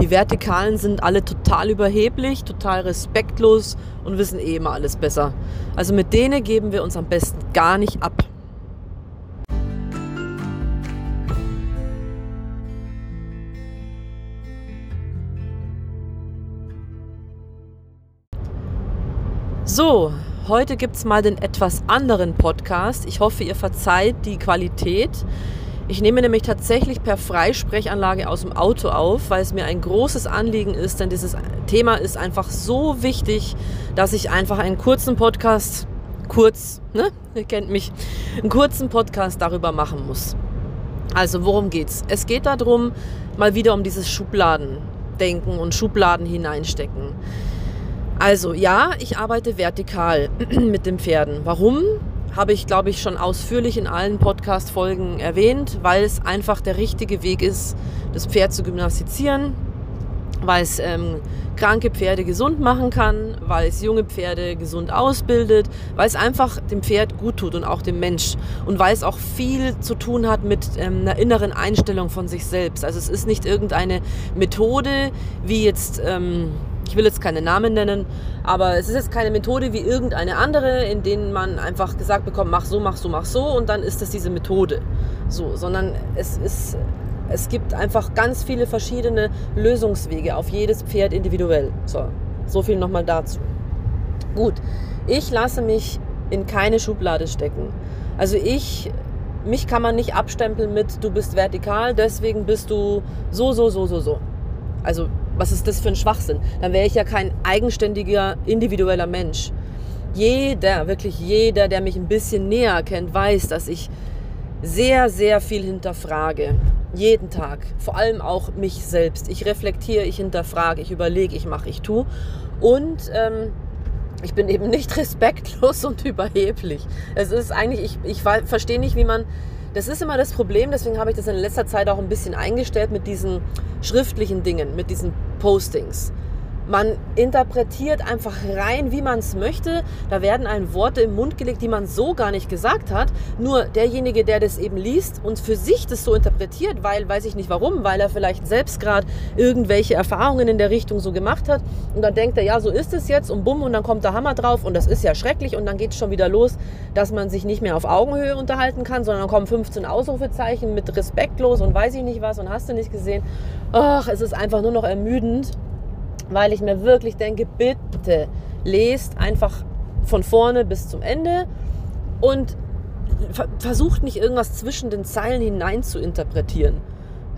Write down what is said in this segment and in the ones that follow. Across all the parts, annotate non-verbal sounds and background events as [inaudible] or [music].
Die Vertikalen sind alle total überheblich, total respektlos und wissen eh immer alles besser. Also mit denen geben wir uns am besten gar nicht ab. So, heute gibt es mal den etwas anderen Podcast. Ich hoffe, ihr verzeiht die Qualität. Ich nehme nämlich tatsächlich per Freisprechanlage aus dem Auto auf, weil es mir ein großes Anliegen ist, denn dieses Thema ist einfach so wichtig, dass ich einfach einen kurzen Podcast, kurz, ne, ihr kennt mich, einen kurzen Podcast darüber machen muss. Also worum geht's? Es geht darum, mal wieder um dieses Schubladendenken und Schubladen hineinstecken. Also ja, ich arbeite vertikal [clears throat] mit den Pferden. Warum? Habe ich, glaube ich, schon ausführlich in allen Podcast-Folgen erwähnt, weil es einfach der richtige Weg ist, das Pferd zu gymnastizieren, weil es ähm, kranke Pferde gesund machen kann, weil es junge Pferde gesund ausbildet, weil es einfach dem Pferd gut tut und auch dem Mensch und weil es auch viel zu tun hat mit ähm, einer inneren Einstellung von sich selbst. Also es ist nicht irgendeine Methode, wie jetzt... Ähm, ich will jetzt keine Namen nennen, aber es ist jetzt keine Methode wie irgendeine andere, in denen man einfach gesagt bekommt, mach so, mach so, mach so und dann ist das diese Methode. So, sondern es ist es gibt einfach ganz viele verschiedene Lösungswege auf jedes Pferd individuell. So, so viel nochmal dazu. Gut, ich lasse mich in keine Schublade stecken. Also ich, mich kann man nicht abstempeln mit, du bist vertikal, deswegen bist du so, so, so, so, so. Also was ist das für ein Schwachsinn? Dann wäre ich ja kein eigenständiger, individueller Mensch. Jeder, wirklich jeder, der mich ein bisschen näher kennt, weiß, dass ich sehr, sehr viel hinterfrage. Jeden Tag. Vor allem auch mich selbst. Ich reflektiere, ich hinterfrage, ich überlege, ich mache, ich tue. Und ähm, ich bin eben nicht [laughs] respektlos und überheblich. Es ist eigentlich, ich, ich verstehe nicht, wie man das ist immer das Problem, deswegen habe ich das in letzter Zeit auch ein bisschen eingestellt mit diesen schriftlichen Dingen, mit diesen Postings. Man interpretiert einfach rein, wie man es möchte. Da werden einem Worte im Mund gelegt, die man so gar nicht gesagt hat. Nur derjenige, der das eben liest und für sich das so interpretiert, weil, weiß ich nicht warum, weil er vielleicht selbst gerade irgendwelche Erfahrungen in der Richtung so gemacht hat. Und dann denkt er, ja, so ist es jetzt und bumm, und dann kommt der Hammer drauf und das ist ja schrecklich. Und dann geht es schon wieder los, dass man sich nicht mehr auf Augenhöhe unterhalten kann, sondern dann kommen 15 Ausrufezeichen mit respektlos und weiß ich nicht was und hast du nicht gesehen. Ach, es ist einfach nur noch ermüdend weil ich mir wirklich denke, bitte lest einfach von vorne bis zum Ende und versucht nicht irgendwas zwischen den Zeilen hinein zu interpretieren.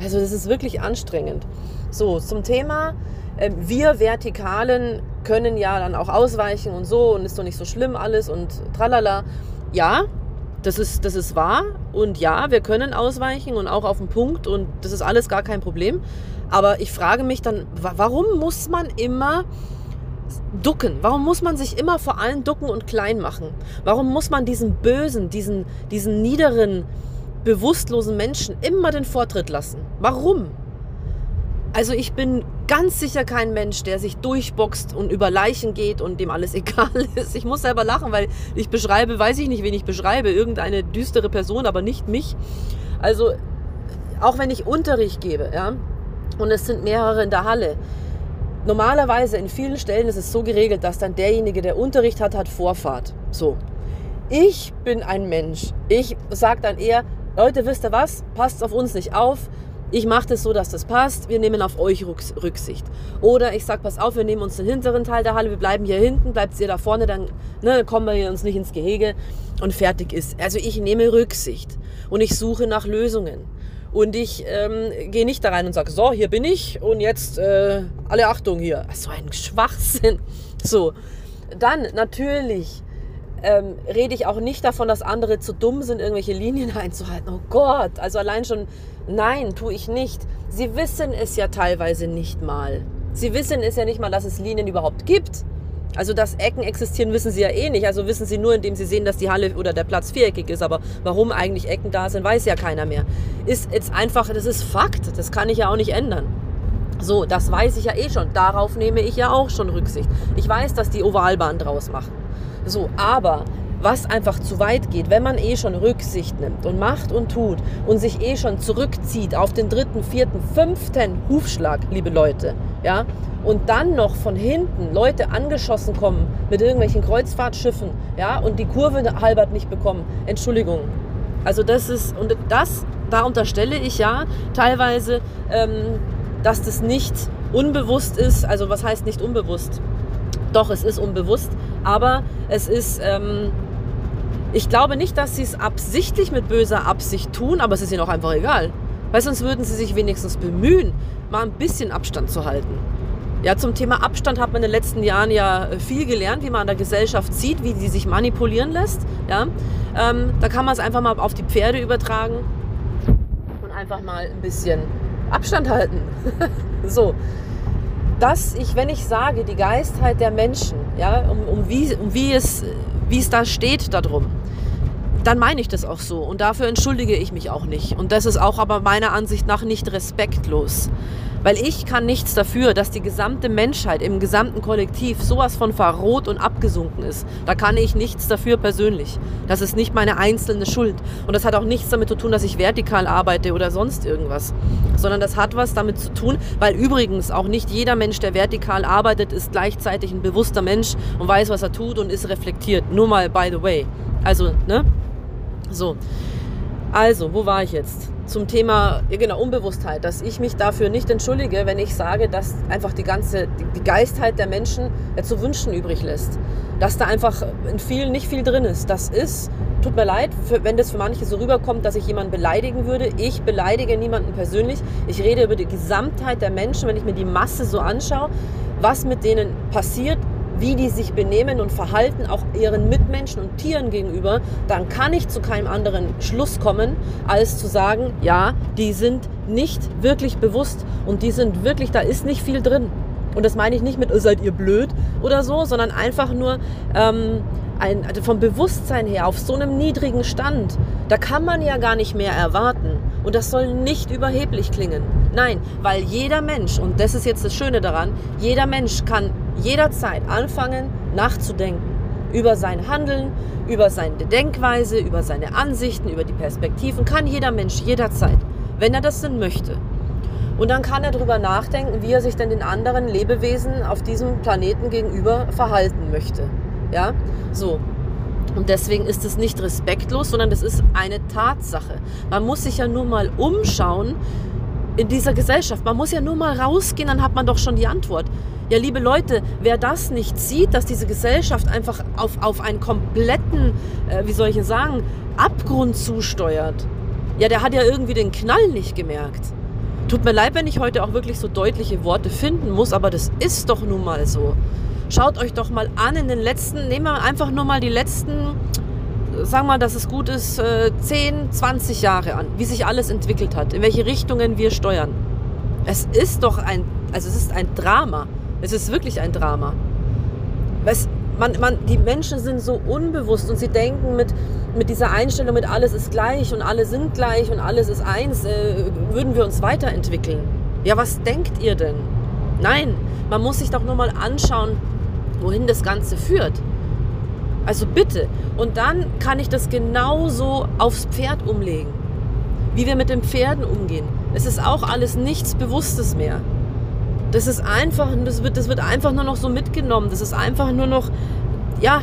Also das ist wirklich anstrengend. So, zum Thema, äh, wir Vertikalen können ja dann auch ausweichen und so und ist doch nicht so schlimm alles und tralala. Ja, das ist, das ist wahr und ja, wir können ausweichen und auch auf den Punkt und das ist alles gar kein Problem. Aber ich frage mich dann, warum muss man immer ducken? Warum muss man sich immer vor allem ducken und klein machen? Warum muss man diesen bösen, diesen, diesen niederen, bewusstlosen Menschen immer den Vortritt lassen? Warum? Also ich bin ganz sicher kein Mensch, der sich durchboxt und über Leichen geht und dem alles [laughs] egal ist. Ich muss selber lachen, weil ich beschreibe, weiß ich nicht, wen ich beschreibe, irgendeine düstere Person, aber nicht mich. Also auch wenn ich Unterricht gebe, ja, und es sind mehrere in der Halle. Normalerweise in vielen Stellen ist es so geregelt, dass dann derjenige, der Unterricht hat, hat Vorfahrt. So. Ich bin ein Mensch. Ich sage dann eher, Leute, wisst ihr was? Passt auf uns nicht auf ich mache das so, dass das passt, wir nehmen auf euch Rücksicht. Oder ich sage, pass auf, wir nehmen uns den hinteren Teil der Halle, wir bleiben hier hinten, bleibt ihr da vorne, dann ne, kommen wir uns nicht ins Gehege und fertig ist. Also ich nehme Rücksicht und ich suche nach Lösungen. Und ich ähm, gehe nicht da rein und sage, so, hier bin ich und jetzt äh, alle Achtung hier. So ein Schwachsinn. [laughs] So, dann natürlich ähm, rede ich auch nicht davon, dass andere zu dumm sind, irgendwelche Linien [laughs] einzuhalten. Oh Gott, also allein schon, nein, tue ich nicht. Sie wissen es ja teilweise nicht mal. Sie wissen es ja nicht mal, dass es Linien überhaupt gibt. Also, dass Ecken existieren, wissen sie ja eh nicht. Also wissen sie nur, indem sie sehen, dass die Halle oder der Platz viereckig ist. Aber warum eigentlich Ecken da sind, weiß ja keiner mehr. Ist jetzt einfach, das ist Fakt. Das kann ich ja auch nicht ändern. So, das weiß ich ja eh schon. Darauf nehme ich ja auch schon Rücksicht. Ich weiß, dass die Ovalbahn draus machen. So, aber was einfach zu weit geht, wenn man eh schon Rücksicht nimmt und macht und tut und sich eh schon zurückzieht auf den dritten, vierten, fünften Hufschlag, liebe Leute, ja, und dann noch von hinten Leute angeschossen kommen mit irgendwelchen Kreuzfahrtschiffen, ja, und die Kurve halbert nicht bekommen. Entschuldigung. Also das ist, und das, da unterstelle ich ja teilweise, ähm, dass das nicht unbewusst ist. Also was heißt nicht unbewusst? Doch, es ist unbewusst, aber es ist, ähm, ich glaube nicht, dass sie es absichtlich mit böser Absicht tun, aber es ist ihnen auch einfach egal. Weil sonst würden sie sich wenigstens bemühen, mal ein bisschen Abstand zu halten. Ja, zum Thema Abstand hat man in den letzten Jahren ja äh, viel gelernt, wie man an der Gesellschaft sieht, wie sie sich manipulieren lässt. Ja, ähm, da kann man es einfach mal auf die Pferde übertragen und einfach mal ein bisschen Abstand halten. [laughs] so, dass ich, wenn ich sage, die Geistheit der Menschen, ja, um, um, wie, um wie, es, wie es da steht darum, dann meine ich das auch so. Und dafür entschuldige ich mich auch nicht. Und das ist auch aber meiner Ansicht nach nicht respektlos. Weil ich kann nichts dafür, dass die gesamte Menschheit im gesamten Kollektiv sowas von verroht und abgesunken ist. Da kann ich nichts dafür persönlich. Das ist nicht meine einzelne Schuld. Und das hat auch nichts damit zu tun, dass ich vertikal arbeite oder sonst irgendwas. Sondern das hat was damit zu tun, weil übrigens auch nicht jeder Mensch, der vertikal arbeitet, ist gleichzeitig ein bewusster Mensch und weiß, was er tut und ist reflektiert. Nur mal by the way. Also, ne? So. Also, wo war ich jetzt? Zum Thema, genau, Unbewusstheit, dass ich mich dafür nicht entschuldige, wenn ich sage, dass einfach die ganze, die, Geistheit der Menschen ja, zu wünschen übrig lässt. Dass da einfach in vielen nicht viel drin ist. Das ist, tut mir leid, wenn das für manche so rüberkommt, dass ich jemanden beleidigen würde. Ich beleidige niemanden persönlich. Ich rede über die Gesamtheit der Menschen, wenn ich mir die Masse so anschaue, was mit denen passiert, wie die sich benehmen und verhalten, auch ihren Mitmenschen und Tieren gegenüber, dann kann ich zu keinem anderen Schluss kommen, als zu sagen, ja, die sind nicht wirklich bewusst und die sind wirklich, da ist nicht viel drin. Und das meine ich nicht mit, oh, seid ihr blöd oder so, sondern einfach nur ähm, ein, also vom Bewusstsein her auf so einem niedrigen Stand. Da kann man ja gar nicht mehr erwarten. Und das soll nicht überheblich klingen. Nein, weil jeder Mensch, und das ist jetzt das Schöne daran, jeder Mensch kann jederzeit anfangen nachzudenken über sein Handeln, über seine Denkweise, über seine Ansichten, über die Perspektiven, kann jeder Mensch jederzeit, wenn er das denn möchte. Und dann kann er darüber nachdenken, wie er sich denn den anderen Lebewesen auf diesem Planeten gegenüber verhalten möchte. Ja, so. Und deswegen ist es nicht respektlos, sondern das ist eine Tatsache. Man muss sich ja nur mal umschauen in dieser Gesellschaft. Man muss ja nur mal rausgehen, dann hat man doch schon die Antwort. Ja, liebe Leute, wer das nicht sieht, dass diese Gesellschaft einfach auf, auf einen kompletten, äh, wie soll ich sagen, Abgrund zusteuert, ja, der hat ja irgendwie den Knall nicht gemerkt. Tut mir leid, wenn ich heute auch wirklich so deutliche Worte finden muss, aber das ist doch nun mal so. Schaut euch doch mal an in den letzten, nehmen wir einfach nur mal die letzten, sagen wir mal, dass es gut ist, 10, äh, 20 Jahre an, wie sich alles entwickelt hat, in welche Richtungen wir steuern. Es ist doch ein, also es ist ein Drama. Es ist wirklich ein Drama. Es, man, man, die Menschen sind so unbewusst und sie denken mit, mit dieser Einstellung, mit alles ist gleich und alle sind gleich und alles ist eins, äh, würden wir uns weiterentwickeln. Ja, was denkt ihr denn? Nein, man muss sich doch nur mal anschauen, wohin das Ganze führt. Also bitte. Und dann kann ich das genauso aufs Pferd umlegen. Wie wir mit den Pferden umgehen. Es ist auch alles nichts Bewusstes mehr. Das ist einfach, das wird, das wird einfach nur noch so mitgenommen. Das ist einfach nur noch, ja,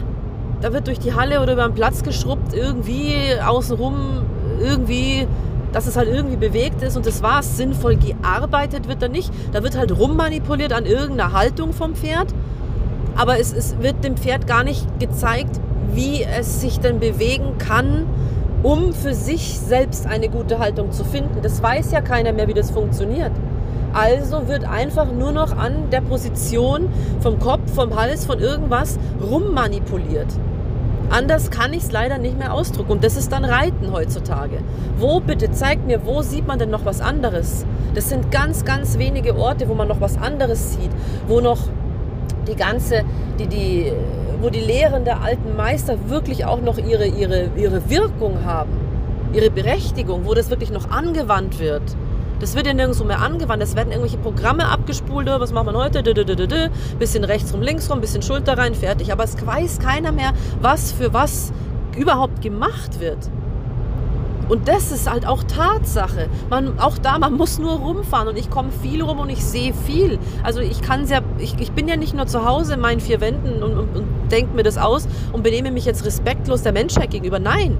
da wird durch die Halle oder über den Platz geschrubbt, irgendwie außenrum, irgendwie, dass es halt irgendwie bewegt ist und das war Sinnvoll gearbeitet wird da nicht. Da wird halt rummanipuliert an irgendeiner Haltung vom Pferd aber es, es wird dem Pferd gar nicht gezeigt, wie es sich denn bewegen kann, um für sich selbst eine gute Haltung zu finden. Das weiß ja keiner mehr, wie das funktioniert. Also wird einfach nur noch an der Position vom Kopf, vom Hals, von irgendwas rummanipuliert. Anders kann ich es leider nicht mehr ausdrücken. Und das ist dann Reiten heutzutage. Wo bitte, zeigt mir, wo sieht man denn noch was anderes? Das sind ganz, ganz wenige Orte, wo man noch was anderes sieht, wo noch die ganze, die, die, wo die Lehren der alten Meister wirklich auch noch ihre, ihre, ihre Wirkung haben, ihre Berechtigung, wo das wirklich noch angewandt wird. Das wird ja nirgendwo mehr angewandt. Es werden irgendwelche Programme abgespult. Oh, was macht man heute? Bisschen rechts rum, links rum, bisschen Schulter rein, fertig. Aber es weiß keiner mehr, was für was überhaupt gemacht wird. Und das ist halt auch Tatsache. Man, auch da, man muss nur rumfahren und ich komme viel rum und ich sehe viel. Also ich kann ja, ich, ich bin ja nicht nur zu Hause in meinen vier Wänden und, und, und denke mir das aus und benehme mich jetzt respektlos der Menschheit gegenüber. Nein,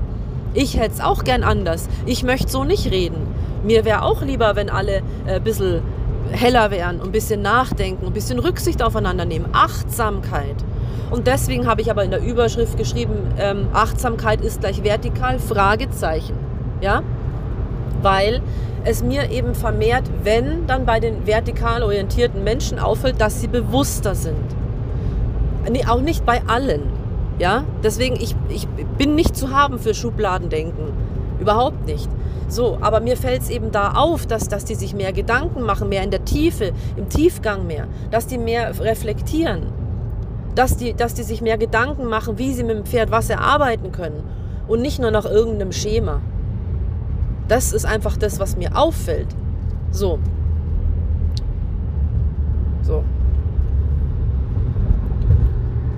ich hätte es auch gern anders. Ich möchte so nicht reden. Mir wäre auch lieber, wenn alle äh, ein bisschen heller wären und ein bisschen nachdenken, ein bisschen Rücksicht aufeinander nehmen. Achtsamkeit. Und deswegen habe ich aber in der Überschrift geschrieben, ähm, Achtsamkeit ist gleich vertikal, Fragezeichen. Ja? Weil es mir eben vermehrt, wenn dann bei den vertikal orientierten Menschen auffällt, dass sie bewusster sind. Nee, auch nicht bei allen. Ja? Deswegen, ich, ich bin nicht zu haben für Schubladendenken. Überhaupt nicht. So, aber mir fällt es eben da auf, dass, dass die sich mehr Gedanken machen, mehr in der Tiefe, im Tiefgang mehr, dass die mehr reflektieren, dass die, dass die sich mehr Gedanken machen, wie sie mit dem Pferd was erarbeiten können und nicht nur nach irgendeinem Schema. Das ist einfach das, was mir auffällt. So. So.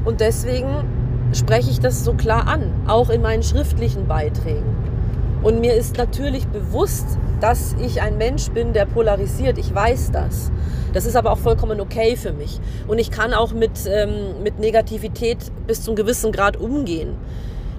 Und deswegen spreche ich das so klar an, auch in meinen schriftlichen Beiträgen. Und mir ist natürlich bewusst, dass ich ein Mensch bin, der polarisiert. Ich weiß das. Das ist aber auch vollkommen okay für mich. Und ich kann auch mit, ähm, mit Negativität bis zu einem gewissen Grad umgehen.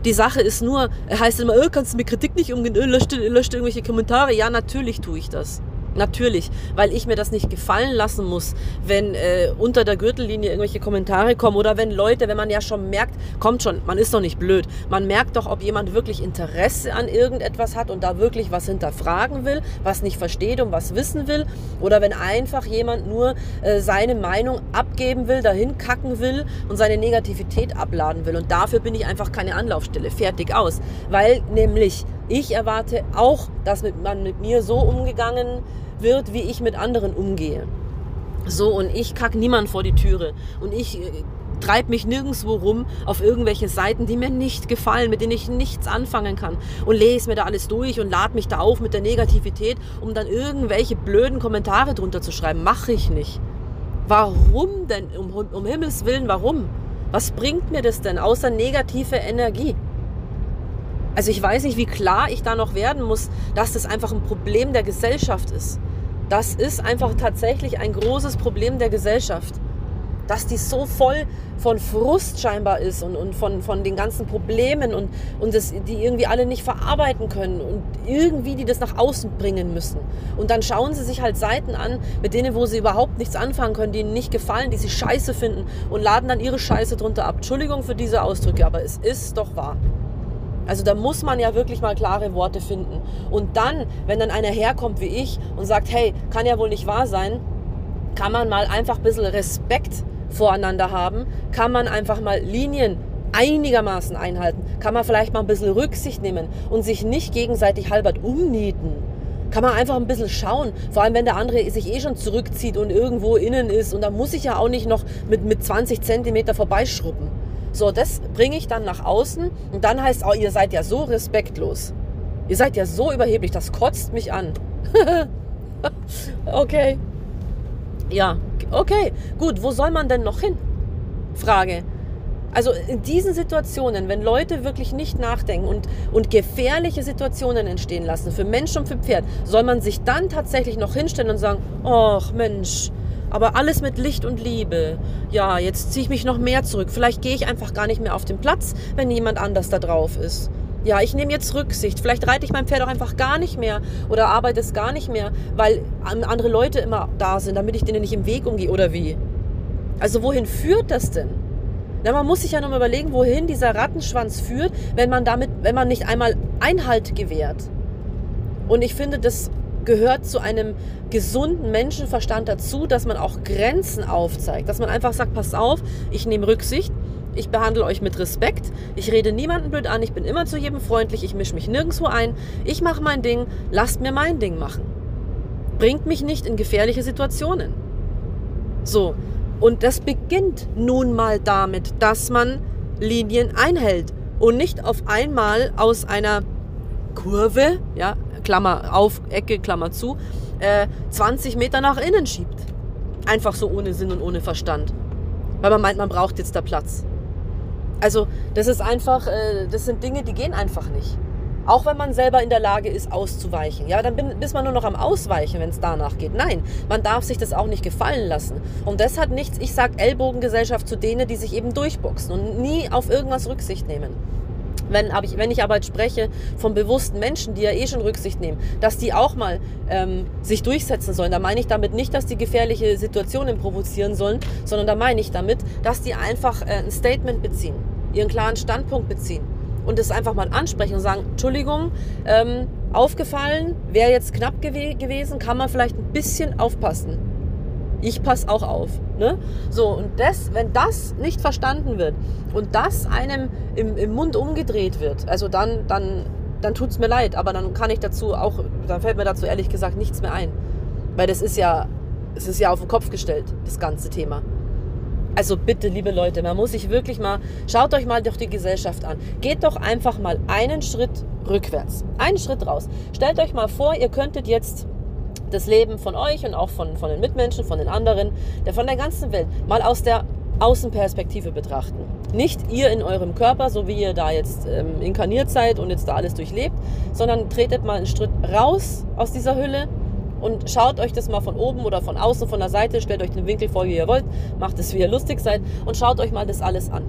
Die Sache ist nur, heißt immer, oh, kannst du mit Kritik nicht umgehen, oh, löscht, löscht irgendwelche Kommentare. Ja, natürlich tue ich das. Natürlich, weil ich mir das nicht gefallen lassen muss, wenn äh, unter der Gürtellinie irgendwelche Kommentare kommen oder wenn Leute, wenn man ja schon merkt, kommt schon, man ist doch nicht blöd. Man merkt doch, ob jemand wirklich Interesse an irgendetwas hat und da wirklich was hinterfragen will, was nicht versteht und was wissen will. Oder wenn einfach jemand nur äh, seine Meinung abgeben will, dahin kacken will und seine Negativität abladen will. Und dafür bin ich einfach keine Anlaufstelle. Fertig aus. Weil nämlich ich erwarte auch, dass man mit mir so umgegangen wird, wie ich mit anderen umgehe. So, und ich kack niemand vor die Türe. Und ich äh, treibe mich nirgendwo rum auf irgendwelche Seiten, die mir nicht gefallen, mit denen ich nichts anfangen kann. Und lese mir da alles durch und lade mich da auf mit der Negativität, um dann irgendwelche blöden Kommentare drunter zu schreiben. Mache ich nicht. Warum denn? Um, um Himmels Willen, warum? Was bringt mir das denn außer negative Energie? Also ich weiß nicht, wie klar ich da noch werden muss, dass das einfach ein Problem der Gesellschaft ist. Das ist einfach tatsächlich ein großes Problem der Gesellschaft. Dass die so voll von Frust scheinbar ist und, und von, von den ganzen Problemen und, und das, die irgendwie alle nicht verarbeiten können und irgendwie die das nach außen bringen müssen. Und dann schauen sie sich halt Seiten an, mit denen, wo sie überhaupt nichts anfangen können, die ihnen nicht gefallen, die sie scheiße finden und laden dann ihre Scheiße drunter ab. Entschuldigung für diese Ausdrücke, aber es ist doch wahr. Also da muss man ja wirklich mal klare Worte finden. Und dann, wenn dann einer herkommt wie ich und sagt, hey, kann ja wohl nicht wahr sein, kann man mal einfach ein bisschen Respekt voreinander haben, kann man einfach mal Linien einigermaßen einhalten, kann man vielleicht mal ein bisschen Rücksicht nehmen und sich nicht gegenseitig halbert umnieten. Kann man einfach ein bisschen schauen, vor allem wenn der andere sich eh schon zurückzieht und irgendwo innen ist und da muss ich ja auch nicht noch mit, mit 20 Zentimeter vorbeischruppen. So, das bringe ich dann nach außen und dann heißt auch, ihr seid ja so respektlos. Ihr seid ja so überheblich, das kotzt mich an. [laughs] okay. Ja, okay. Gut, wo soll man denn noch hin? Frage. Also in diesen Situationen, wenn Leute wirklich nicht nachdenken und, und gefährliche Situationen entstehen lassen, für Mensch und für Pferd, soll man sich dann tatsächlich noch hinstellen und sagen, ach Mensch, aber alles mit Licht und Liebe. Ja, jetzt ziehe ich mich noch mehr zurück. Vielleicht gehe ich einfach gar nicht mehr auf den Platz, wenn jemand anders da drauf ist. Ja, ich nehme jetzt Rücksicht. Vielleicht reite ich mein Pferd auch einfach gar nicht mehr oder arbeite es gar nicht mehr, weil andere Leute immer da sind, damit ich denen nicht im Weg umgehe oder wie. Also wohin führt das denn? Na, man muss sich ja noch mal überlegen, wohin dieser Rattenschwanz führt, wenn man damit, wenn man nicht einmal Einhalt gewährt. Und ich finde, das gehört zu einem gesunden Menschenverstand dazu, dass man auch Grenzen aufzeigt, dass man einfach sagt, pass auf, ich nehme Rücksicht, ich behandle euch mit Respekt, ich rede niemanden blöd an, ich bin immer zu jedem freundlich, ich mische mich nirgendwo ein, ich mache mein Ding, lasst mir mein Ding machen. Bringt mich nicht in gefährliche Situationen. So, und das beginnt nun mal damit, dass man Linien einhält und nicht auf einmal aus einer Kurve, ja, Klammer auf, Ecke, Klammer zu, äh, 20 Meter nach innen schiebt. Einfach so ohne Sinn und ohne Verstand. Weil man meint, man braucht jetzt da Platz. Also das ist einfach, äh, das sind Dinge, die gehen einfach nicht. Auch wenn man selber in der Lage ist, auszuweichen. Ja, dann bin, ist man nur noch am Ausweichen, wenn es danach geht. Nein, man darf sich das auch nicht gefallen lassen. Und das hat nichts, ich sage Ellbogengesellschaft zu denen, die sich eben durchboxen und nie auf irgendwas Rücksicht nehmen. Wenn, ich, wenn ich aber jetzt spreche von bewussten Menschen, die ja eh schon Rücksicht nehmen, dass die auch mal ähm, sich durchsetzen sollen, da meine ich damit nicht, dass die gefährliche Situationen provozieren sollen, sondern da meine ich damit, dass die einfach äh, ein Statement beziehen, ihren klaren Standpunkt beziehen und es einfach mal ansprechen und sagen, Entschuldigung, ähm, aufgefallen, wäre jetzt knapp gew gewesen, kann man vielleicht ein bisschen aufpassen. Ich passe auch auf. Ne? So, und das, wenn das nicht verstanden wird und das einem im, im Mund umgedreht wird, also dann, dann, dann tut es mir leid, aber dann kann ich dazu auch, dann fällt mir dazu ehrlich gesagt nichts mehr ein. Weil das ist ja, es ist ja auf den Kopf gestellt, das ganze Thema. Also bitte, liebe Leute, man muss sich wirklich mal, schaut euch mal doch die Gesellschaft an. Geht doch einfach mal einen Schritt rückwärts, einen Schritt raus. Stellt euch mal vor, ihr könntet jetzt das Leben von euch und auch von, von den Mitmenschen, von den anderen, der von der ganzen Welt mal aus der Außenperspektive betrachten. Nicht ihr in eurem Körper, so wie ihr da jetzt ähm, inkarniert seid und jetzt da alles durchlebt, sondern tretet mal einen Schritt raus aus dieser Hülle und schaut euch das mal von oben oder von außen, von der Seite, stellt euch den Winkel vor, wie ihr wollt, macht es, wie ihr lustig seid und schaut euch mal das alles an.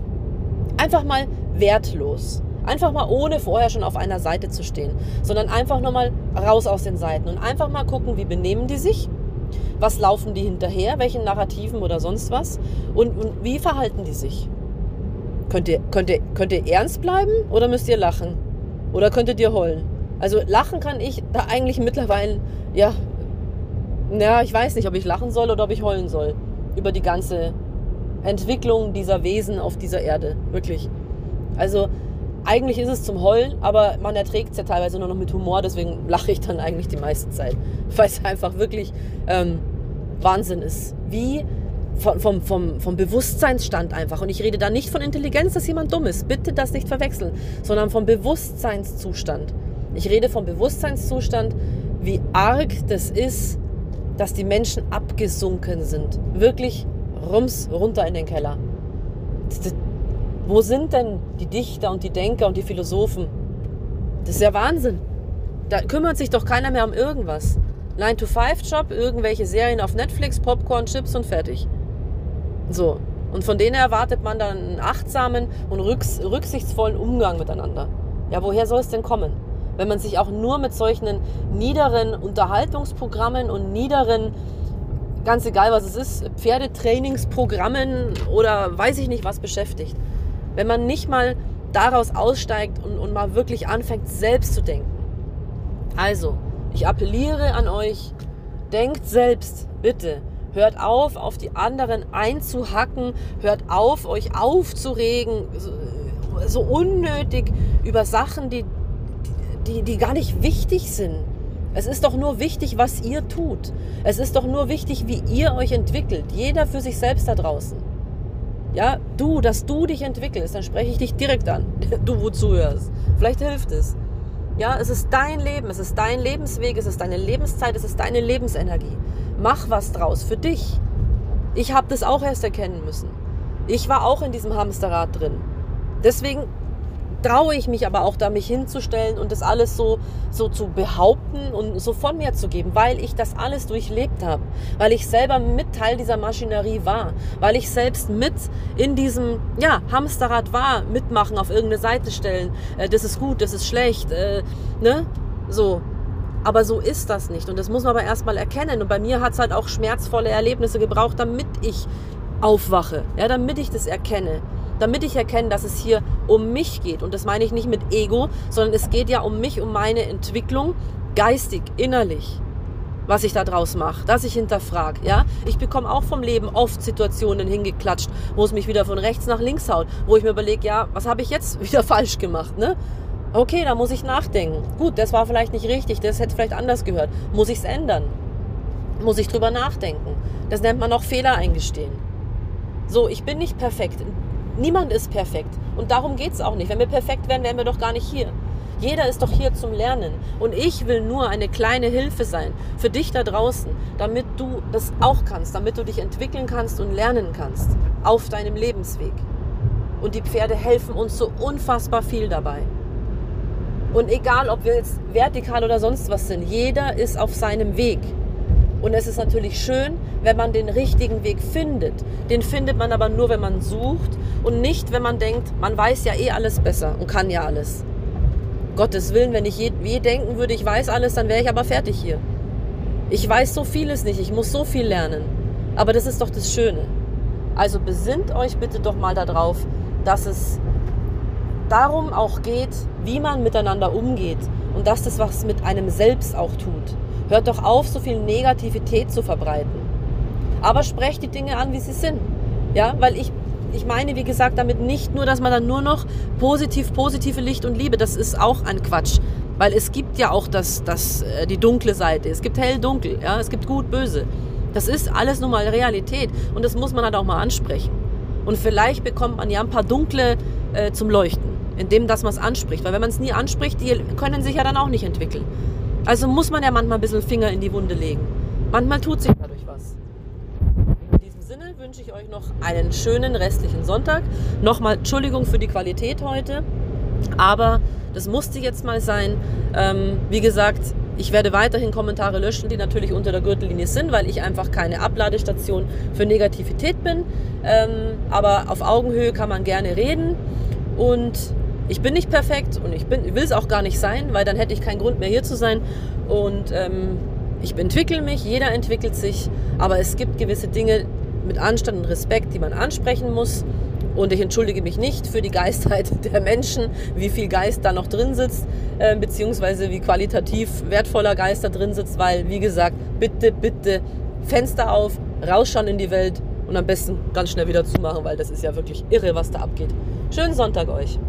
Einfach mal wertlos. Einfach mal ohne vorher schon auf einer Seite zu stehen, sondern einfach nur mal raus aus den Seiten und einfach mal gucken, wie benehmen die sich, was laufen die hinterher, welchen Narrativen oder sonst was und, und wie verhalten die sich. Könnt ihr, könnt, ihr, könnt ihr ernst bleiben oder müsst ihr lachen? Oder könntet ihr heulen? Also lachen kann ich da eigentlich mittlerweile, ja, ja, ich weiß nicht, ob ich lachen soll oder ob ich heulen soll. Über die ganze Entwicklung dieser Wesen auf dieser Erde. Wirklich. Also, eigentlich ist es zum Heulen, aber man erträgt es ja teilweise nur noch mit Humor, deswegen lache ich dann eigentlich die meiste Zeit. [laughs] Weil es einfach wirklich ähm, Wahnsinn ist. Wie vom, vom, vom, vom Bewusstseinsstand einfach. Und ich rede da nicht von Intelligenz, dass jemand dumm ist. Bitte das nicht verwechseln, sondern vom Bewusstseinszustand. Ich rede vom Bewusstseinszustand, wie arg das ist, dass die Menschen abgesunken sind. Wirklich rums runter in den Keller. Wo sind denn die Dichter und die Denker und die Philosophen? Das ist ja Wahnsinn. Da kümmert sich doch keiner mehr um irgendwas. 9-to-5-Job, irgendwelche Serien auf Netflix, Popcorn, Chips und fertig. So. Und von denen erwartet man dann einen achtsamen und rücksichtsvollen Umgang miteinander. Ja, woher soll es denn kommen? wenn man sich auch nur mit solchen niederen Unterhaltungsprogrammen und niederen, ganz egal was es ist, Pferdetrainingsprogrammen oder weiß ich nicht was beschäftigt. Wenn man nicht mal daraus aussteigt und, und mal wirklich anfängt, selbst zu denken. Also, ich appelliere an euch, denkt selbst, bitte. Hört auf, auf die anderen einzuhacken. Hört auf, euch aufzuregen, so, so unnötig über Sachen, die die, die gar nicht wichtig sind. Es ist doch nur wichtig, was ihr tut. Es ist doch nur wichtig, wie ihr euch entwickelt. Jeder für sich selbst da draußen. Ja, du, dass du dich entwickelst, dann spreche ich dich direkt an. [laughs] Du, wo zuhörst. Vielleicht hilft es. Ja, es ist dein Leben, es ist dein Lebensweg, es ist deine Lebenszeit, es ist deine Lebensenergie. Mach was draus für dich. Ich habe das auch erst erkennen müssen. Ich war auch in diesem Hamsterrad drin. Deswegen traue ich mich aber auch da, mich hinzustellen und das alles so, so zu behaupten und so von mir zu geben, weil ich das alles durchlebt habe, weil ich selber mit Teil dieser Maschinerie war, weil ich selbst mit in diesem ja, Hamsterrad war, mitmachen, auf irgendeine Seite stellen, äh, das ist gut, das ist schlecht, äh, ne? So. Aber so ist das nicht und das muss man aber erstmal erkennen und bei mir hat es halt auch schmerzvolle Erlebnisse gebraucht, damit ich aufwache, ja, damit ich das erkenne damit ich erkenne, dass es hier um mich geht. Und das meine ich nicht mit Ego, sondern es geht ja um mich, um meine Entwicklung, geistig, innerlich was ich da draus mache, dass ich hinterfrage. Ja? Ich bekomme auch vom Leben oft Situationen hingeklatscht, wo es mich wieder von rechts nach links haut, wo ich mir überlege, ja, was habe ich jetzt [laughs] wieder falsch gemacht? Ne? Okay, da muss ich nachdenken. Gut, das war vielleicht nicht richtig, das hätte vielleicht anders gehört. Muss ich es ändern? Muss ich drüber nachdenken? Das nennt man auch Fehler eingestehen. So, ich bin nicht perfekt. Niemand ist perfekt. Und darum geht es auch nicht. Wenn wir perfekt wären, wären wir doch gar nicht hier. Jeder ist doch hier zum Lernen. Und ich will nur eine kleine Hilfe sein für dich da draußen, damit du das auch kannst, damit du dich entwickeln kannst und lernen kannst auf deinem Lebensweg. Und die Pferde helfen uns so unfassbar viel dabei. Und egal, ob wir jetzt vertikal oder sonst was sind, jeder ist auf seinem Weg. Und es ist natürlich schön, wenn man den richtigen Weg findet. Den findet man aber nur, wenn man sucht und nicht, wenn man denkt, man weiß ja eh alles besser und kann ja alles. Gottes Willen, wenn ich je, je denken würde, ich weiß alles, dann wäre ich aber fertig hier. Ich weiß so vieles nicht, ich muss so viel lernen. Aber das ist doch das Schöne. Also besinnt euch bitte doch mal darauf, dass es darum auch geht, wie man miteinander umgeht und dass das was mit einem selbst auch tut. Hört doch auf, so viel Negativität zu verbreiten. Aber sprecht die Dinge an, wie sie sind. Ja, weil ich, ich meine, wie gesagt, damit nicht nur, dass man dann nur noch positiv, positive Licht und Liebe, das ist auch ein Quatsch. Weil es gibt ja auch das, das, äh, die dunkle Seite. Es gibt hell, dunkel, ja, es gibt gut, böse. Das ist alles nun mal Realität und das muss man halt auch mal ansprechen. Und vielleicht bekommt man ja ein paar dunkle äh, zum Leuchten, indem dass man es anspricht. Weil wenn man es nie anspricht, die können sich ja dann auch nicht entwickeln. Also muss man ja manchmal ein bisschen Finger in die Wunde legen. Manchmal tut sich dadurch was. In diesem Sinne wünsche ich euch noch einen schönen restlichen Sonntag. Nochmal Entschuldigung für die Qualität heute, aber das musste jetzt mal sein. Ähm, wie gesagt, ich werde weiterhin Kommentare löschen, die natürlich unter der Gürtellinie sind, weil ich einfach keine Abladestation für Negativität bin. Ähm, aber auf Augenhöhe kann man gerne reden und ich bin nicht perfekt und ich, will es auch gar nicht sein, weil dann hätte ich keinen Grund mehr hier zu sein. Und ähm, ich entwickle mich, jeder entwickelt sich, aber es gibt gewisse Dinge mit Anstand und Respekt, die man ansprechen muss. Und ich entschuldige mich nicht für die Geistheit [laughs] der Menschen, wie viel Geist da noch drin sitzt, äh, beziehungsweise wie qualitativ wertvoller Geist da drin sitzt, weil, wie gesagt, bitte, bitte Fenster auf, rausschauen in die Welt und am besten ganz schnell wieder zumachen, weil das ist ja wirklich irre, was da abgeht. Schönen Sonntag euch.